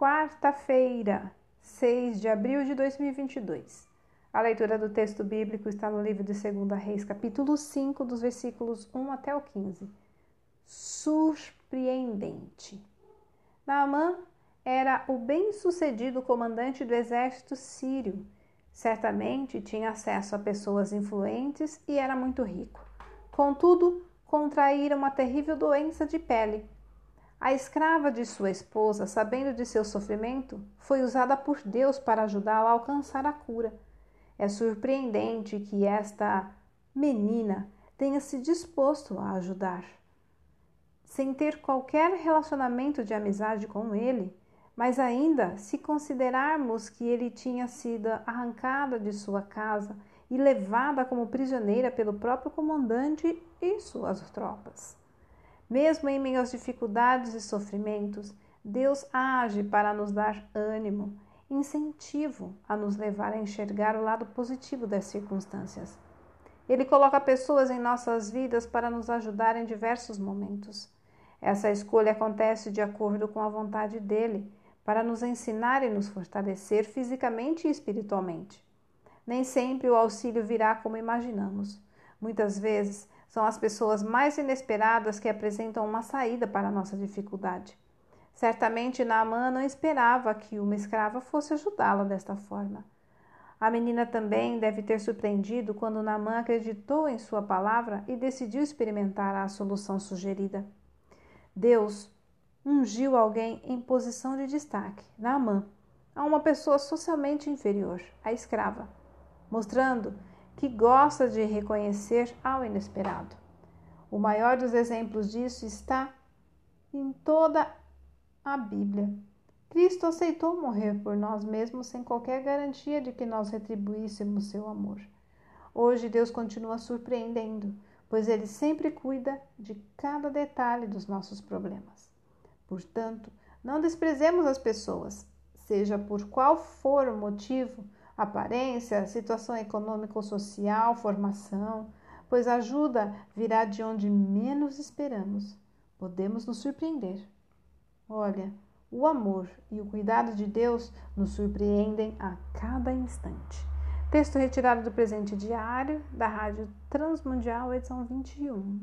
quarta-feira, 6 de abril de 2022. A leitura do texto bíblico está no livro de 2 Reis, capítulo 5, dos versículos 1 até o 15. Surpreendente. Naamã era o bem-sucedido comandante do exército sírio. Certamente tinha acesso a pessoas influentes e era muito rico. Contudo, contraíra uma terrível doença de pele a escrava de sua esposa, sabendo de seu sofrimento, foi usada por Deus para ajudá-la a alcançar a cura. É surpreendente que esta menina tenha se disposto a ajudar. Sem ter qualquer relacionamento de amizade com ele, mas ainda se considerarmos que ele tinha sido arrancada de sua casa e levada como prisioneira pelo próprio comandante e suas tropas. Mesmo em meio às dificuldades e sofrimentos, Deus age para nos dar ânimo, incentivo a nos levar a enxergar o lado positivo das circunstâncias. Ele coloca pessoas em nossas vidas para nos ajudar em diversos momentos. Essa escolha acontece de acordo com a vontade dele, para nos ensinar e nos fortalecer fisicamente e espiritualmente. Nem sempre o auxílio virá como imaginamos. Muitas vezes são as pessoas mais inesperadas que apresentam uma saída para a nossa dificuldade. Certamente Naamã não esperava que uma escrava fosse ajudá-la desta forma. A menina também deve ter surpreendido quando Naamã acreditou em sua palavra e decidiu experimentar a solução sugerida. Deus ungiu alguém em posição de destaque, Naamã, a uma pessoa socialmente inferior, a escrava, mostrando que gosta de reconhecer ao inesperado. O maior dos exemplos disso está em toda a Bíblia. Cristo aceitou morrer por nós mesmos sem qualquer garantia de que nós retribuíssemos seu amor. Hoje Deus continua surpreendendo, pois Ele sempre cuida de cada detalhe dos nossos problemas. Portanto, não desprezemos as pessoas, seja por qual for o motivo aparência, situação econômica ou social, formação, pois a ajuda virá de onde menos esperamos. Podemos nos surpreender. Olha, o amor e o cuidado de Deus nos surpreendem a cada instante. Texto retirado do presente diário da Rádio Transmundial, edição 21.